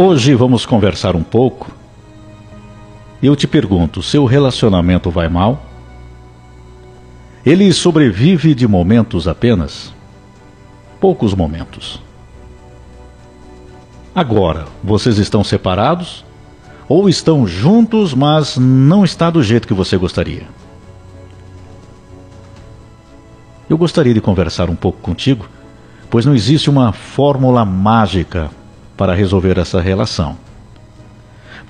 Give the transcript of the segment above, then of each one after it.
Hoje vamos conversar um pouco. Eu te pergunto: seu relacionamento vai mal? Ele sobrevive de momentos apenas? Poucos momentos. Agora, vocês estão separados? Ou estão juntos, mas não está do jeito que você gostaria? Eu gostaria de conversar um pouco contigo, pois não existe uma fórmula mágica para resolver essa relação.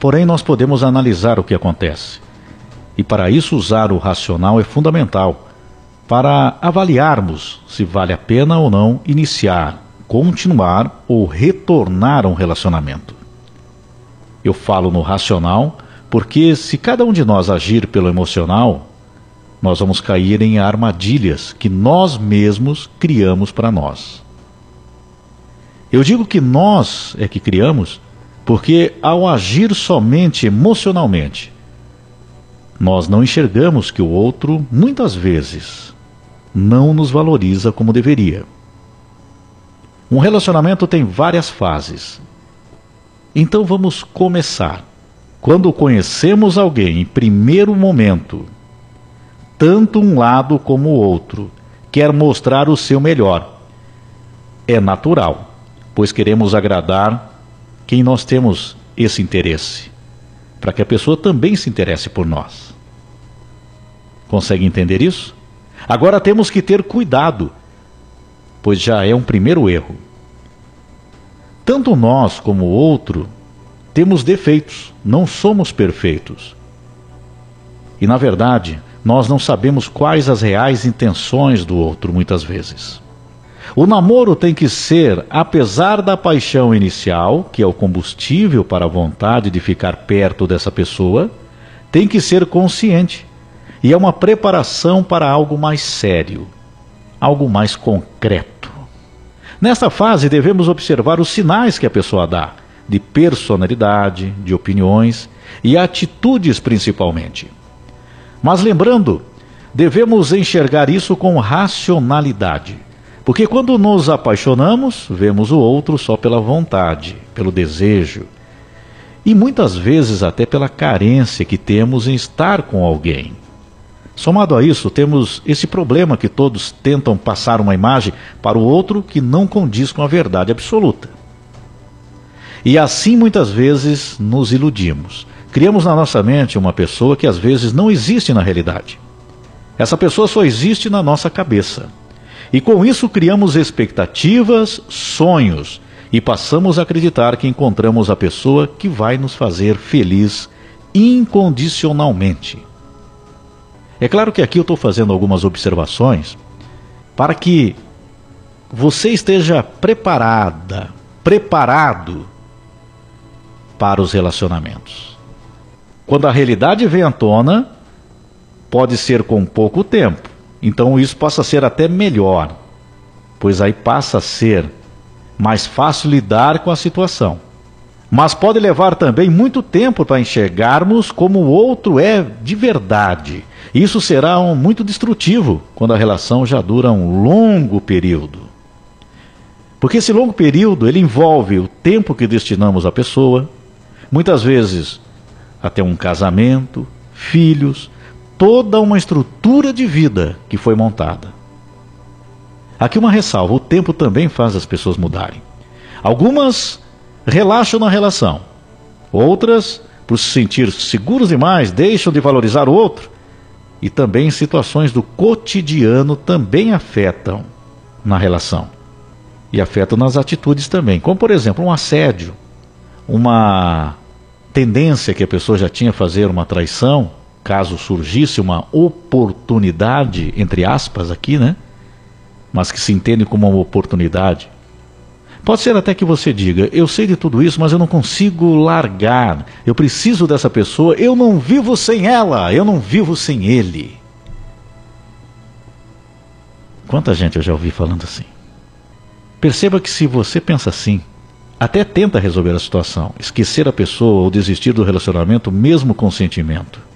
Porém, nós podemos analisar o que acontece. E para isso, usar o racional é fundamental para avaliarmos se vale a pena ou não iniciar, continuar ou retornar a um relacionamento. Eu falo no racional porque, se cada um de nós agir pelo emocional, nós vamos cair em armadilhas que nós mesmos criamos para nós. Eu digo que nós é que criamos porque, ao agir somente emocionalmente, nós não enxergamos que o outro, muitas vezes, não nos valoriza como deveria. Um relacionamento tem várias fases. Então vamos começar. Quando conhecemos alguém em primeiro momento, tanto um lado como o outro quer mostrar o seu melhor. É natural, pois queremos agradar quem nós temos esse interesse, para que a pessoa também se interesse por nós. Consegue entender isso? Agora temos que ter cuidado, pois já é um primeiro erro. Tanto nós como o outro temos defeitos, não somos perfeitos. E na verdade, nós não sabemos quais as reais intenções do outro muitas vezes. O namoro tem que ser, apesar da paixão inicial, que é o combustível para a vontade de ficar perto dessa pessoa, tem que ser consciente. E é uma preparação para algo mais sério, algo mais concreto. Nesta fase, devemos observar os sinais que a pessoa dá, de personalidade, de opiniões e atitudes principalmente. Mas lembrando, devemos enxergar isso com racionalidade. Porque quando nos apaixonamos, vemos o outro só pela vontade, pelo desejo. E muitas vezes até pela carência que temos em estar com alguém. Somado a isso, temos esse problema que todos tentam passar uma imagem para o outro que não condiz com a verdade absoluta. E assim muitas vezes nos iludimos. Criamos na nossa mente uma pessoa que às vezes não existe na realidade. Essa pessoa só existe na nossa cabeça. E com isso criamos expectativas, sonhos e passamos a acreditar que encontramos a pessoa que vai nos fazer feliz incondicionalmente. É claro que aqui eu estou fazendo algumas observações para que você esteja preparada, preparado para os relacionamentos. Quando a realidade vem à tona, pode ser com pouco tempo. Então isso passa a ser até melhor, pois aí passa a ser mais fácil lidar com a situação. Mas pode levar também muito tempo para enxergarmos como o outro é de verdade. Isso será um, muito destrutivo quando a relação já dura um longo período. Porque esse longo período ele envolve o tempo que destinamos à pessoa, muitas vezes até um casamento, filhos, toda uma estrutura de vida que foi montada. Aqui uma ressalva: o tempo também faz as pessoas mudarem. Algumas relaxam na relação, outras, por se sentir seguros demais, deixam de valorizar o outro. E também situações do cotidiano também afetam na relação. E afetam nas atitudes também, como por exemplo um assédio, uma tendência que a pessoa já tinha a fazer uma traição, caso surgisse uma oportunidade, entre aspas aqui, né? Mas que se entende como uma oportunidade. Pode ser até que você diga: Eu sei de tudo isso, mas eu não consigo largar. Eu preciso dessa pessoa. Eu não vivo sem ela. Eu não vivo sem ele. Quanta gente eu já ouvi falando assim. Perceba que se você pensa assim, até tenta resolver a situação, esquecer a pessoa ou desistir do relacionamento mesmo com sentimento.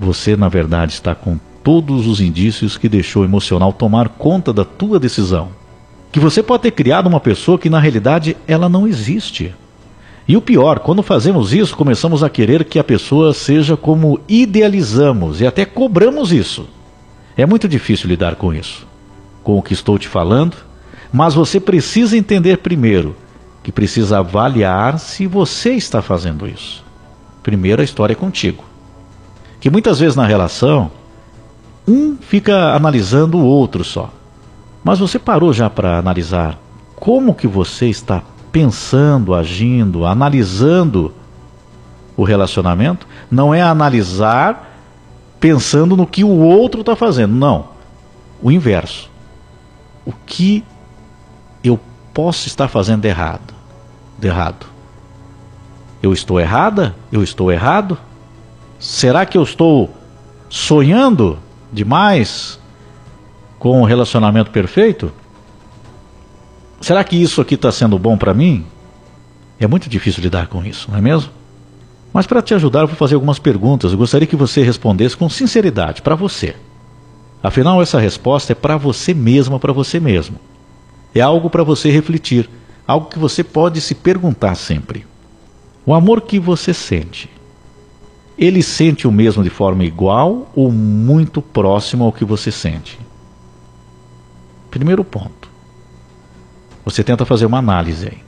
Você, na verdade, está com todos os indícios que deixou o emocional tomar conta da tua decisão. Que você pode ter criado uma pessoa que na realidade ela não existe. E o pior, quando fazemos isso, começamos a querer que a pessoa seja como idealizamos e até cobramos isso. É muito difícil lidar com isso, com o que estou te falando, mas você precisa entender primeiro que precisa avaliar se você está fazendo isso. Primeiro, a história é contigo. Que muitas vezes na relação, um fica analisando o outro só. Mas você parou já para analisar como que você está pensando, agindo, analisando o relacionamento? Não é analisar pensando no que o outro está fazendo, não. O inverso. O que eu posso estar fazendo errado? De errado. Eu estou errada? Eu estou errado? Será que eu estou sonhando demais com um relacionamento perfeito? Será que isso aqui está sendo bom para mim? É muito difícil lidar com isso, não é mesmo? Mas para te ajudar, eu vou fazer algumas perguntas. Eu gostaria que você respondesse com sinceridade para você. Afinal, essa resposta é para você mesma, para você mesmo. É algo para você refletir, algo que você pode se perguntar sempre. O amor que você sente, ele sente o mesmo de forma igual ou muito próximo ao que você sente? Primeiro ponto. Você tenta fazer uma análise aí.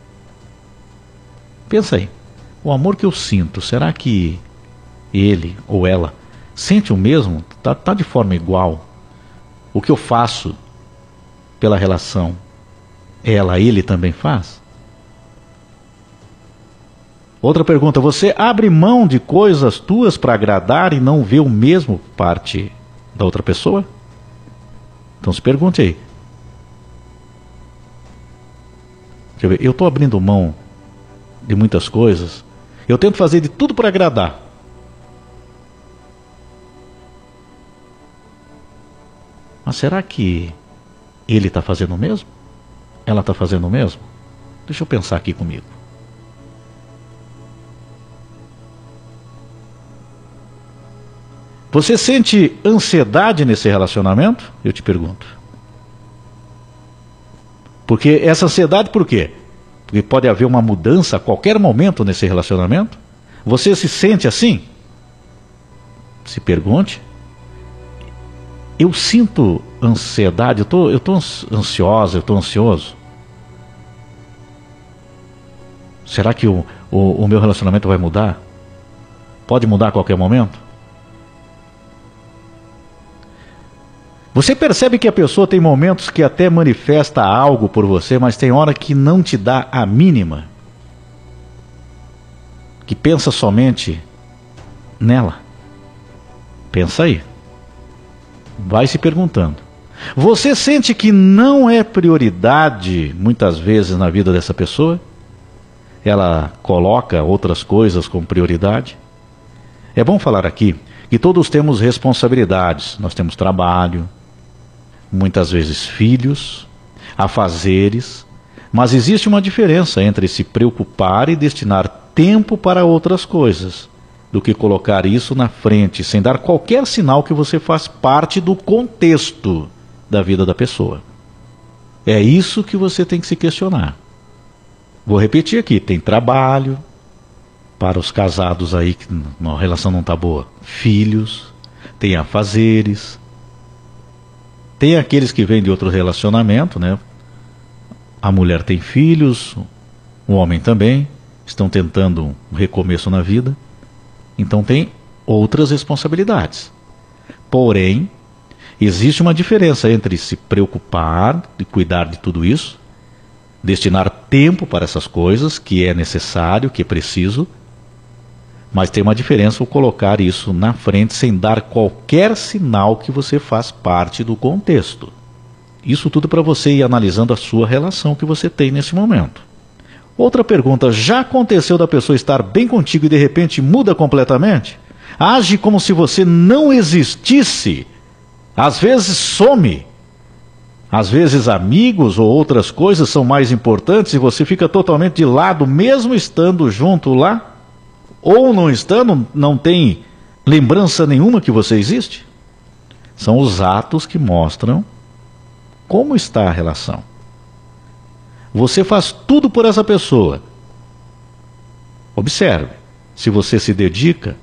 Pensa aí. O amor que eu sinto, será que ele ou ela sente o mesmo? Tá, tá de forma igual? O que eu faço pela relação, ela, ele também faz? Outra pergunta: você abre mão de coisas tuas para agradar e não vê o mesmo parte da outra pessoa? Então se pergunte aí: Quer ver, eu estou abrindo mão de muitas coisas. Eu tento fazer de tudo para agradar. Mas será que ele está fazendo o mesmo? Ela está fazendo o mesmo? Deixa eu pensar aqui comigo. Você sente ansiedade nesse relacionamento? Eu te pergunto. Porque essa ansiedade, por quê? Porque pode haver uma mudança a qualquer momento nesse relacionamento. Você se sente assim? Se pergunte. Eu sinto ansiedade, eu tô, estou tô ansiosa, eu estou ansioso. Será que o, o, o meu relacionamento vai mudar? Pode mudar a qualquer momento? Você percebe que a pessoa tem momentos que até manifesta algo por você, mas tem hora que não te dá a mínima? Que pensa somente nela? Pensa aí. Vai se perguntando. Você sente que não é prioridade muitas vezes na vida dessa pessoa? Ela coloca outras coisas como prioridade? É bom falar aqui que todos temos responsabilidades. Nós temos trabalho, muitas vezes filhos, afazeres, mas existe uma diferença entre se preocupar e destinar tempo para outras coisas, do que colocar isso na frente sem dar qualquer sinal que você faz parte do contexto da vida da pessoa. É isso que você tem que se questionar. Vou repetir aqui: tem trabalho para os casados aí que a relação não está boa, filhos, tem afazeres, tem aqueles que vêm de outro relacionamento, né? A mulher tem filhos, o homem também, estão tentando um recomeço na vida. Então tem outras responsabilidades. Porém, existe uma diferença entre se preocupar e cuidar de tudo isso, destinar tempo para essas coisas que é necessário, que é preciso, mas tem uma diferença o colocar isso na frente sem dar qualquer sinal que você faz parte do contexto. Isso tudo para você ir analisando a sua relação que você tem nesse momento. Outra pergunta: já aconteceu da pessoa estar bem contigo e de repente muda completamente? Age como se você não existisse. Às vezes some. Às vezes amigos ou outras coisas são mais importantes e você fica totalmente de lado, mesmo estando junto lá ou não estando, não tem lembrança nenhuma que você existe? São os atos que mostram como está a relação. Você faz tudo por essa pessoa. Observe, se você se dedica,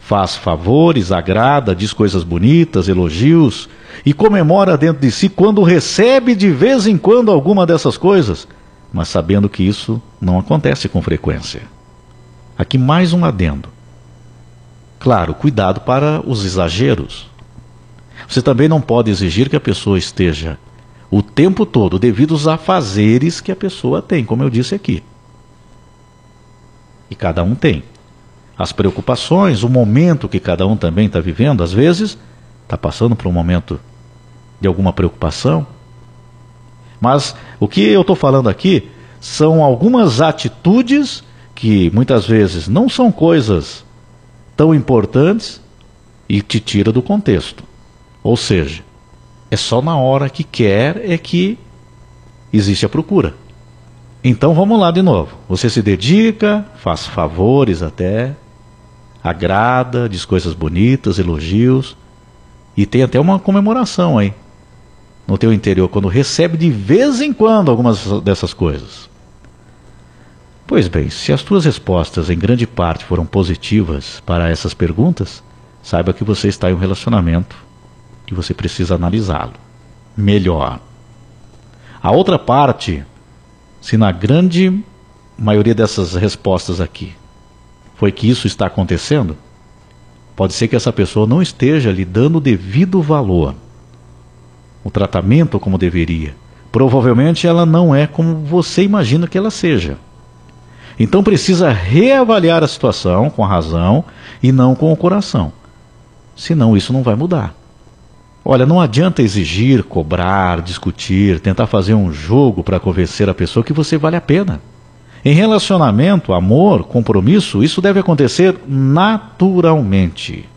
faz favores, agrada, diz coisas bonitas, elogios e comemora dentro de si quando recebe de vez em quando alguma dessas coisas, mas sabendo que isso não acontece com frequência. Aqui mais um adendo. Claro, cuidado para os exageros. Você também não pode exigir que a pessoa esteja o tempo todo devido aos afazeres que a pessoa tem, como eu disse aqui. E cada um tem. As preocupações, o momento que cada um também está vivendo, às vezes está passando por um momento de alguma preocupação. Mas o que eu estou falando aqui são algumas atitudes que muitas vezes não são coisas tão importantes e te tira do contexto. Ou seja, é só na hora que quer é que existe a procura. Então vamos lá de novo. Você se dedica, faz favores até, agrada, diz coisas bonitas, elogios e tem até uma comemoração aí no teu interior quando recebe de vez em quando algumas dessas coisas. Pois bem, se as tuas respostas em grande parte foram positivas para essas perguntas, saiba que você está em um relacionamento e você precisa analisá-lo melhor. A outra parte, se na grande maioria dessas respostas aqui foi que isso está acontecendo, pode ser que essa pessoa não esteja lhe dando o devido valor, o tratamento como deveria. Provavelmente ela não é como você imagina que ela seja. Então precisa reavaliar a situação com a razão e não com o coração. Senão isso não vai mudar. Olha, não adianta exigir, cobrar, discutir, tentar fazer um jogo para convencer a pessoa que você vale a pena. Em relacionamento, amor, compromisso, isso deve acontecer naturalmente.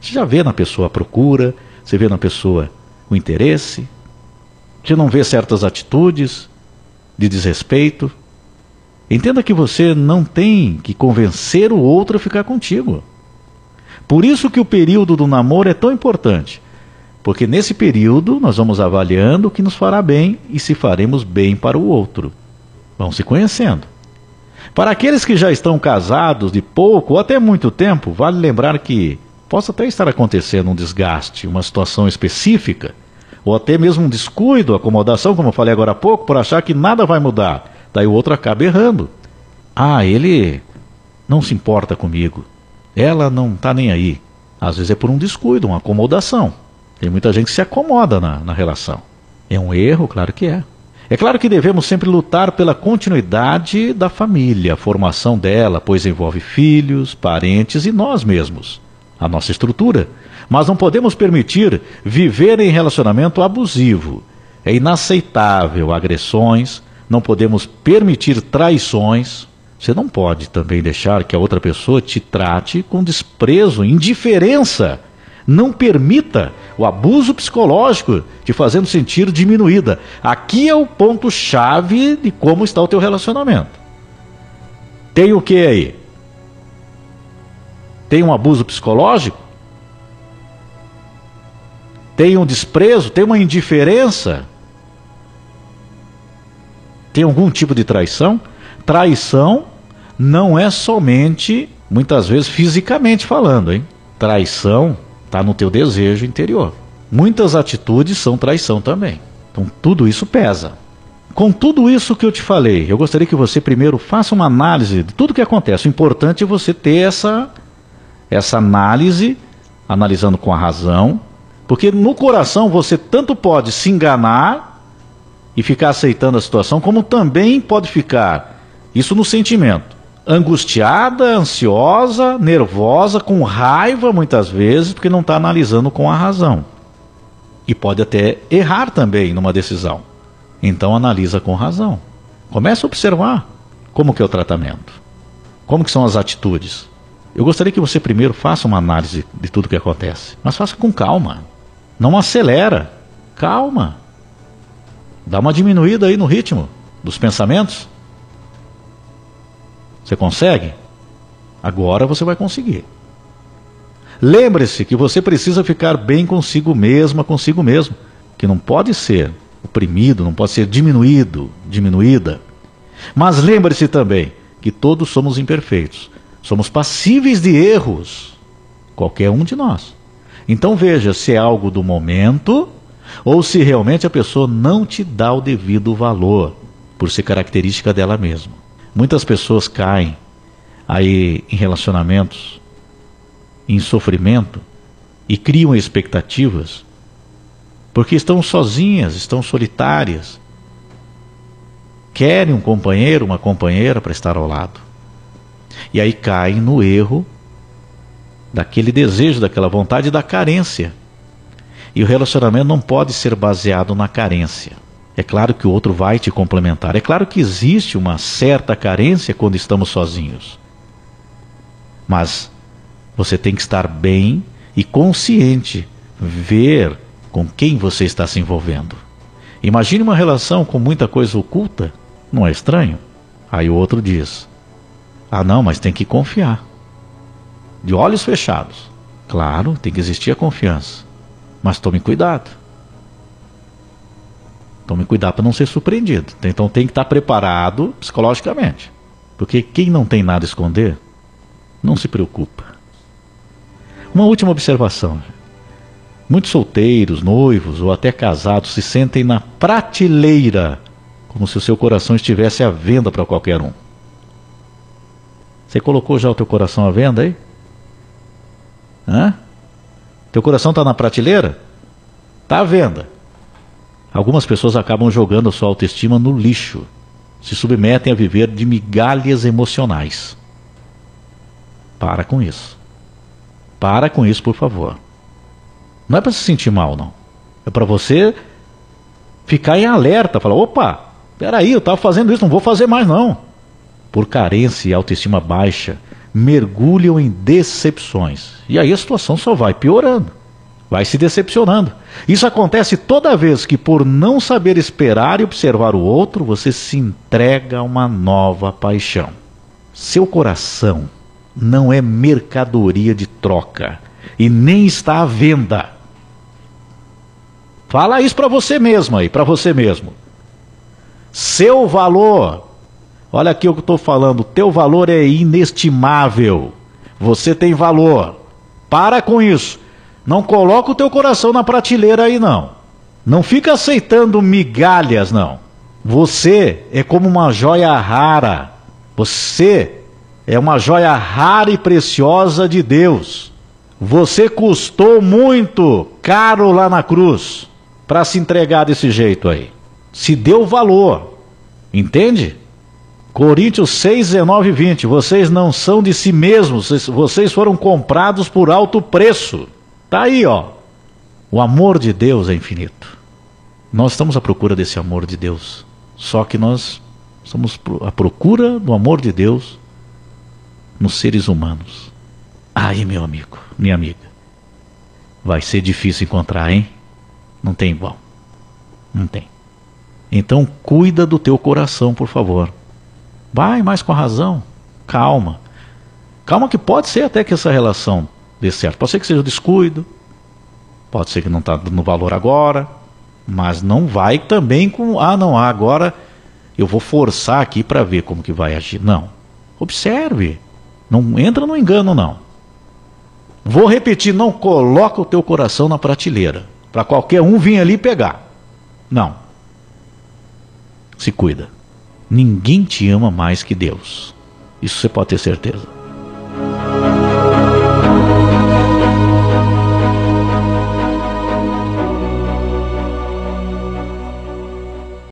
Você já vê na pessoa a procura, você vê na pessoa o interesse, você não vê certas atitudes de desrespeito. Entenda que você não tem que convencer o outro a ficar contigo. Por isso que o período do namoro é tão importante. Porque nesse período nós vamos avaliando o que nos fará bem e se faremos bem para o outro. Vão se conhecendo. Para aqueles que já estão casados de pouco ou até muito tempo, vale lembrar que possa até estar acontecendo um desgaste, uma situação específica, ou até mesmo um descuido, acomodação, como eu falei agora há pouco, por achar que nada vai mudar. Daí o outro acaba errando. Ah, ele não se importa comigo. Ela não está nem aí. Às vezes é por um descuido, uma acomodação. Tem muita gente que se acomoda na, na relação. É um erro? Claro que é. É claro que devemos sempre lutar pela continuidade da família, a formação dela, pois envolve filhos, parentes e nós mesmos, a nossa estrutura. Mas não podemos permitir viver em relacionamento abusivo. É inaceitável agressões, não podemos permitir traições, você não pode também deixar que a outra pessoa te trate com desprezo, indiferença. Não permita o abuso psicológico, te fazendo sentir diminuída. Aqui é o ponto-chave de como está o teu relacionamento. Tem o que aí? Tem um abuso psicológico? Tem um desprezo? Tem uma indiferença? Tem algum tipo de traição? Traição não é somente, muitas vezes, fisicamente falando, hein? Traição está no teu desejo interior. Muitas atitudes são traição também. Então tudo isso pesa. Com tudo isso que eu te falei, eu gostaria que você primeiro faça uma análise de tudo que acontece. O importante é você ter essa, essa análise, analisando com a razão, porque no coração você tanto pode se enganar e ficar aceitando a situação, como também pode ficar, isso no sentimento, angustiada, ansiosa, nervosa, com raiva muitas vezes, porque não está analisando com a razão. E pode até errar também numa decisão. Então analisa com razão. Comece a observar como que é o tratamento. Como que são as atitudes. Eu gostaria que você primeiro faça uma análise de tudo que acontece, mas faça com calma. Não acelera. Calma. Dá uma diminuída aí no ritmo dos pensamentos. Você consegue? Agora você vai conseguir. Lembre-se que você precisa ficar bem consigo mesma, consigo mesmo, que não pode ser oprimido, não pode ser diminuído, diminuída. Mas lembre-se também que todos somos imperfeitos. Somos passíveis de erros. Qualquer um de nós. Então veja se é algo do momento ou se realmente a pessoa não te dá o devido valor, por ser característica dela mesma. Muitas pessoas caem aí em relacionamentos, em sofrimento e criam expectativas porque estão sozinhas, estão solitárias. Querem um companheiro, uma companheira para estar ao lado. E aí caem no erro daquele desejo, daquela vontade da carência. E o relacionamento não pode ser baseado na carência. É claro que o outro vai te complementar. É claro que existe uma certa carência quando estamos sozinhos. Mas você tem que estar bem e consciente, ver com quem você está se envolvendo. Imagine uma relação com muita coisa oculta, não é estranho? Aí o outro diz: Ah, não, mas tem que confiar. De olhos fechados. Claro, tem que existir a confiança. Mas tome cuidado. Tome cuidado para não ser surpreendido. Então tem que estar preparado psicologicamente. Porque quem não tem nada a esconder, não se preocupa. Uma última observação. Muitos solteiros, noivos ou até casados se sentem na prateleira, como se o seu coração estivesse à venda para qualquer um. Você colocou já o teu coração à venda aí? Hã? Teu coração está na prateleira? Está à venda. Algumas pessoas acabam jogando a sua autoestima no lixo, se submetem a viver de migalhas emocionais. Para com isso. Para com isso, por favor. Não é para se sentir mal, não. É para você ficar em alerta, falar: opa, peraí, eu estava fazendo isso, não vou fazer mais, não. Por carência e autoestima baixa, mergulham em decepções. E aí a situação só vai piorando, vai se decepcionando. Isso acontece toda vez que, por não saber esperar e observar o outro, você se entrega a uma nova paixão. Seu coração não é mercadoria de troca e nem está à venda. Fala isso para você mesmo aí, para você mesmo. Seu valor Olha aqui o que eu estou falando. Teu valor é inestimável. Você tem valor. Para com isso. Não coloca o teu coração na prateleira aí, não. Não fica aceitando migalhas, não. Você é como uma joia rara. Você é uma joia rara e preciosa de Deus. Você custou muito caro lá na cruz para se entregar desse jeito aí. Se deu valor. Entende? Coríntios 6, 19 e 20. Vocês não são de si mesmos, vocês foram comprados por alto preço. Tá aí, ó. O amor de Deus é infinito. Nós estamos à procura desse amor de Deus. Só que nós estamos à procura do amor de Deus nos seres humanos. Aí, meu amigo, minha amiga. Vai ser difícil encontrar, hein? Não tem igual. Não tem. Então cuida do teu coração, por favor. Vai mais com a razão. Calma. Calma que pode ser até que essa relação dê certo. Pode ser que seja descuido. Pode ser que não está dando valor agora. Mas não vai também com. Ah, não, agora eu vou forçar aqui para ver como que vai agir. Não. Observe. Não entra no engano, não. Vou repetir, não coloca o teu coração na prateleira. Para qualquer um vir ali pegar. Não. Se cuida. Ninguém te ama mais que Deus. Isso você pode ter certeza.